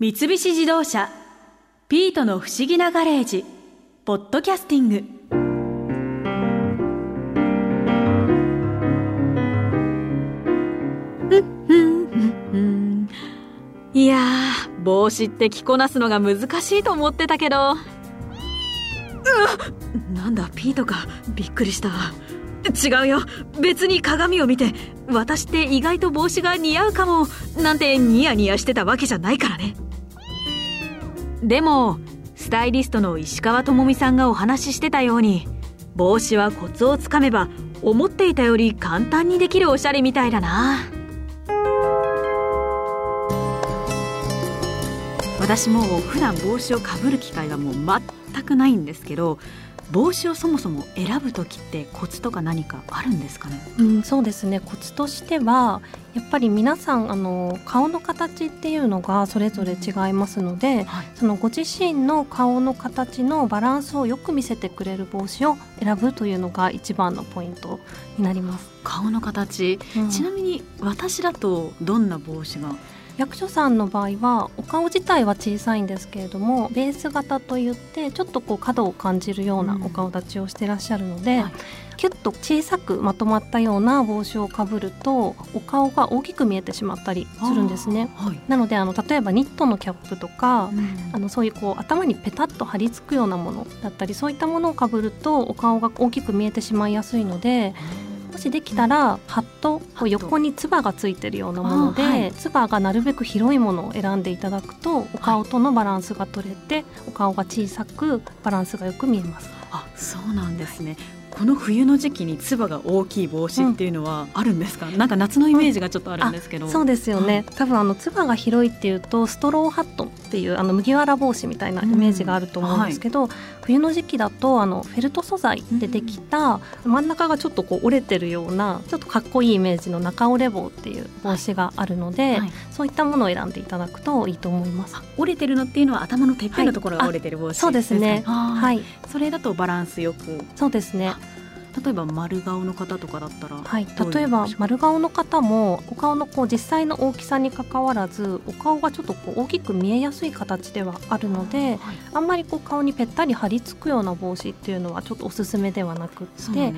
三菱自動車「ピートの不思議なガレージ」「ポッドキャスティング」いや帽子って着こなすのが難しいと思ってたけど。うなんだピートかびっくりした。違うよ。別に鏡を見て私って意外と帽子が似合うかもなんてニヤニヤしてたわけじゃないからね。でもスタイリストの石川智美さんがお話ししてたように帽子はコツをつかめば思っていたより簡単にできるおしゃれみたいだな。私も普段帽子をかぶる機会はもう全くないんですけど帽子をそもそも選ぶ時ってコツとか何かあるんですかね、うん、そうですね。コツとしてはやっぱり皆さんあの顔の形っていうのがそれぞれ違いますので、はい、そのご自身の顔の形のバランスをよく見せてくれる帽子を選ぶというのが一番のポイントになります。顔の形、うん、ちなみに私だとどんな帽子が？役所さんの場合はお顔自体は小さいんですけれどもベース型といってちょっとこう角を感じるようなお顔立ちをしてらっしゃるので、うんはい、キュッと小さくまとまったような帽子をかぶるとお顔が大きく見えてしまったりするんですね。はい、なのであの例えばニットのキャップとか、うん、あのそういうこう頭にペタッと張り付くようなものだったりそういったものをかぶるとお顔が大きく見えてしまいやすいので。もしできたらハット横につばがついてるようなもので、はい、つばがなるべく広いものを選んでいただくとお顔とのバランスが取れて、お顔が小さくバランスがよく見えます。あそうなんですね、この冬の時期につばが大きい帽子っていうのはあるんですか、うん、なんか夏のイメージがちょっとあるんですけど、そうですよね、多分あのつばが広いっていうとストローハットっていうあの麦わら帽子みたいなイメージがあると思うんですけど、うんはい、冬の時期だとあのフェルト素材でできた真ん中がちょっとこう折れてるようなちょっとかっこいいイメージの中折れ帽っていう帽子があるので、はい。はい、そういったものを選んでいただくといいと思います。折れてるのっていうのは頭のてっぺんのところが折れてる帽子、そうですね。はい。それだとバランスよく。そうですね例えば丸顔の方とかだったらはい。例えば丸顔の方もお顔のこう実際の大きさにかかわらずお顔がちょっとこう大きく見えやすい形ではあるので、はい、あんまりこう顔にぺったり張り付くような帽子っていうのはちょっとおすすめではなくって、ね。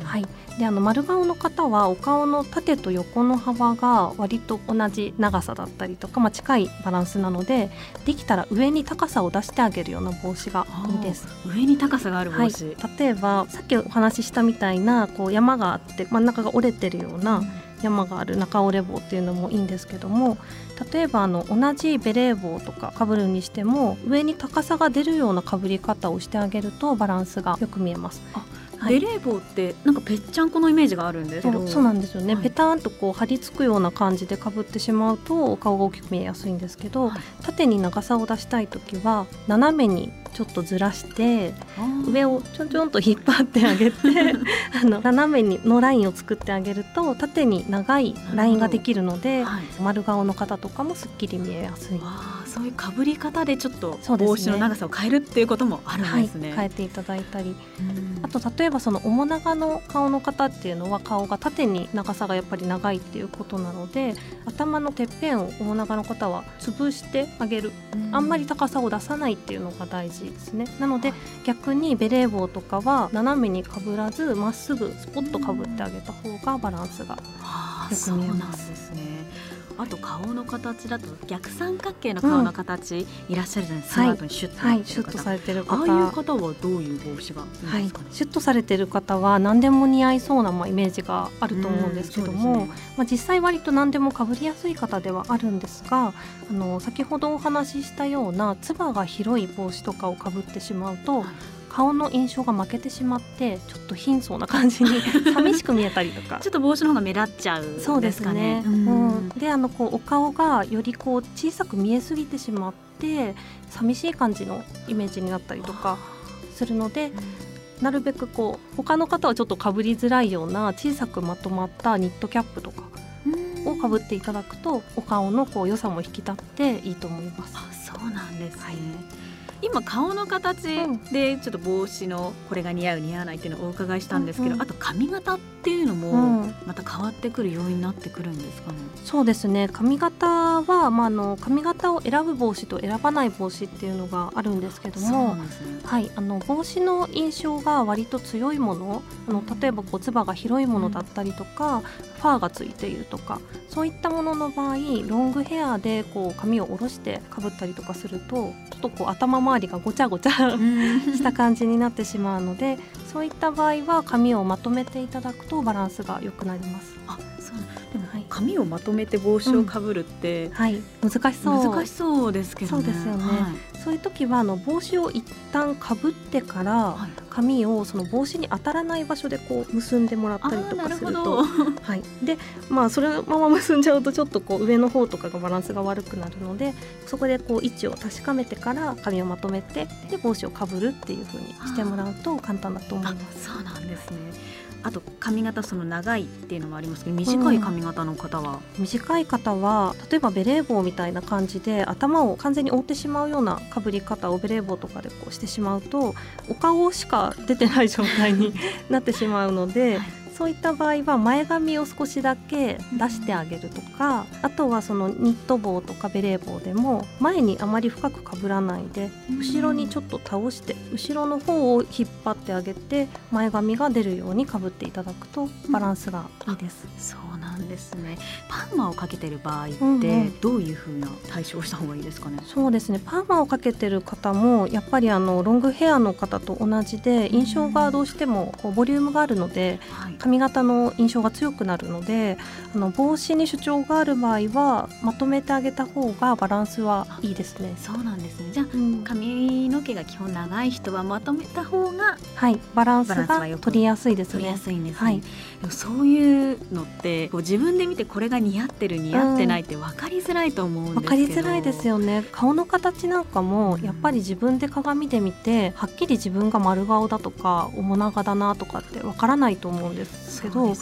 うん、はい、であの丸顔の方はお顔の縦と横の幅が割と同じ長さだったりとか、まあ、近いバランスなのでできたら上に高さを出してあげるような帽子がいいです。上に高さがある帽子、はい、例えばさっきお話ししたみたいなこう山があって真ん中が折れてるような山がある中折れ帽っていうのもいいんですけども例えばあの同じベレー帽とかかぶるにしても上に高さが出るようなかぶり方をしてあげるとバランスがよく見えます。はい、ベレー帽ってなんかぺっちゃんこのイメージがあるんですけど。そうなんですよね、はい、ペタンとこう張り付くような感じでかぶってしまうとお顔が大きく見えやすいんですけど、はい、縦に長さを出したい時は斜めにちょっとずらして上をちょんちょんと引っ張ってあげて あの斜めにのラインを作ってあげると縦に長いラインができるので、はい、丸顔の方とかもすっきり見えやすい。そういうかぶり方でちょっと帽子の長さを変えるっていうこともあるんですね。はい、変えていただいたり、あと例えばその面長の顔の方っていうのは顔が縦に長さがやっぱり長いっていうことなので頭のてっぺんを面長の方は潰してあげる、あんまり高さを出さないっていうのが大事ですね。なので、逆にベレー帽とかは斜めにかぶらずまっすぐスポッとかぶってあげた方がバランスがよく見えます。ですね。あと顔の形だと逆三角形の顔の形、いらっしゃるじゃないですか、シュッと、はい、シュッとされてる方。ああいう方はどういう帽子がいいですか、ね、はい、シュッとされてる方は何でも似合いそうなまあイメージがあると思うんですけども、ね、まあ、実際割と何でもかぶりやすい方ではあるんですがあの先ほどお話ししたようなつばが広い帽子とかをかぶってしまうと、はい顔の印象が負けてしまってちょっと貧相な感じに 寂しく見えたりとか。ちょっと帽子の方が目立っちゃう、ね、そうですね、うん、であのこうお顔がよりこう小さく見えすぎてしまって寂しい感じのイメージになったりとかするので、なるべくこう他の方はちょっとかぶりづらいような小さくまとまったニットキャップとかをかぶっていただくとお顔のこう良さも引き立っていいと思います。あそうなんですね、はい今顔の形でちょっと帽子のこれが似合う似合わないっていうのをお伺いしたんですけど、うんうん、あと髪型っっていうのもまた変わってくる要因になってくるんですかね、うん、そうですね。髪型は、まあ、あの髪型を選ぶ帽子と選ばない帽子っていうのがあるんですけども、ね、はい、あの帽子の印象が割と強いものあの例えばこうつばが広いものだったりとか、うん、ファーがついているとかそういったものの場合ロングヘアでこう髪を下ろしてかぶったりとかするとちょっとこう頭周りがごちゃごちゃ した感じになってしまうのでそういった場合は髪をまとめていただくとバランスが良くなります。あそうでも、はい、髪をまとめて帽子をかぶるって、うん、はい。難しそう。難しそうですけど、ね、そうですよね、はい、そういう時はあの帽子を一旦かぶってから、髪をその帽子に当たらない場所でこう結んでもらったりとかすると。はい、でまあそれまま結んじゃうとちょっとこう上の方とかがバランスが悪くなるのでそこでこう位置を確かめてから髪をまとめてで帽子をかぶるっていうふうにしてもらうと簡単だと思います。そうなんですねあと髪型その長いっていうのもありますけど短い髪型の方は、うん、短い方は例えばベレー帽みたいな感じで頭を完全に覆ってしまうようなかぶり方をベレー帽とかでこうしてしまうとお顔しか出てない状態になってしまうので。はいそういった場合は前髪を少しだけ出してあげるとかあとはそのニット帽とかベレー帽でも前にあまり深くかぶらないで後ろにちょっと倒して後ろの方を引っ張ってあげて前髪が出るようにかぶっていただくとバランスがいいです。そうなんですね。パーマをかけてる場合ってどういうふうな対処をした方がいいですかね、うんうん、そうですね。パーマをかけてる方もやっぱりあのロングヘアの方と同じで印象がどうしてもこうボリュームがあるので、はい髪型の印象が強くなるのであの帽子に主張がある場合はまとめてあげた方がバランスはいいですね。そうなんですね。じゃあ、うん、髪の毛が基本長い人はまとめた方がはい。バランスが取りやすいですね。取りやすいんです、ね、はい、でもそういうのってこう自分で見てこれが似合ってる似合ってないって分かりづらいと思うんですけど、分かりづらいですよね。顔の形なんかもやっぱり自分で鏡で見てはっきり自分が丸顔だとか面長だなとかって分からないと思うんですけどね、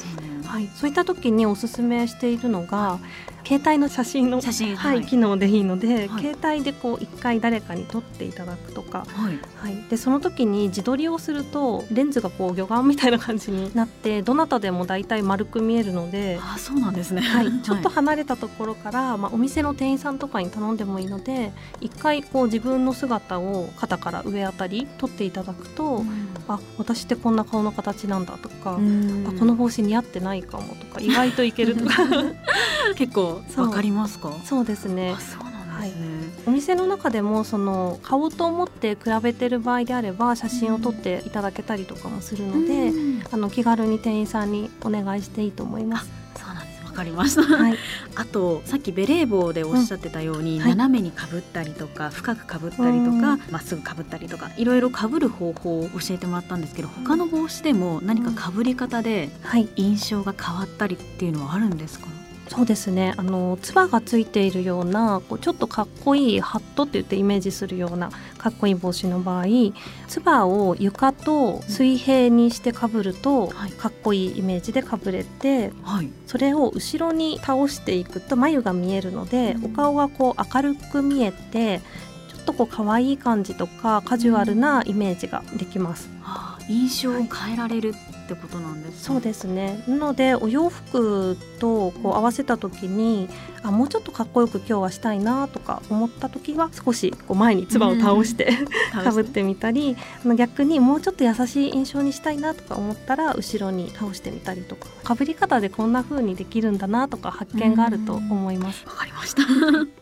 はい、そういった時におすすめしているのが、携帯の写真の写真、はい、機能でいいので、はい、携帯でこう一回誰かに撮っていただくとか、はい、はい、でその時に自撮りをするとレンズがこう魚眼みたいな感じになってどなたでも大体丸く見えるのであそうなんですね、はい、ちょっと離れたところから、まあ、お店の店員さんとかに頼んでもいいので一回こう自分の姿を肩から上あたり撮っていただくと、うん、あ私ってこんな顔の形なんだとか、あこの帽子似合ってないかもとか意外といけるとか。結構わかりますか？そうですね。そうなんですね、はい、お店の中でもその買おうと思って比べてる場合であれば写真を撮っていただけたりとかもするので、うん、あの気軽に店員さんにお願いしていいと思います。そうなんです。わかりました、はい、あとさっきベレー帽でおっしゃってたように、うんはい、斜めにかぶったりとか深くかぶったりとかまっすぐかぶったりとかいろいろかぶる方法を教えてもらったんですけど他の帽子でも何かかぶり方で印象が変わったりっていうのはあるんですか、そうですね。あのつばがついているようなこうちょっとかっこいいハットって言ってイメージするようなかっこいい帽子の場合つばを床と水平にしてかぶると、かっこいいイメージでかぶれて、はい、それを後ろに倒していくと眉が見えるので、お顔がこう明るく見えてちょっとこう可愛い感じとかカジュアルなイメージができます。はあ、印象を変えられる、はいってことなんです、ね、そうですね。なのでお洋服とこう合わせた時にあもうちょっとかっこよく今日はしたいなとか思った時は少しこう前につばを倒して かぶってみたり逆にもうちょっと優しい印象にしたいなとか思ったら後ろに倒してみたりとか。かぶり方でこんな風にできるんだなとか発見があると思います。わかりました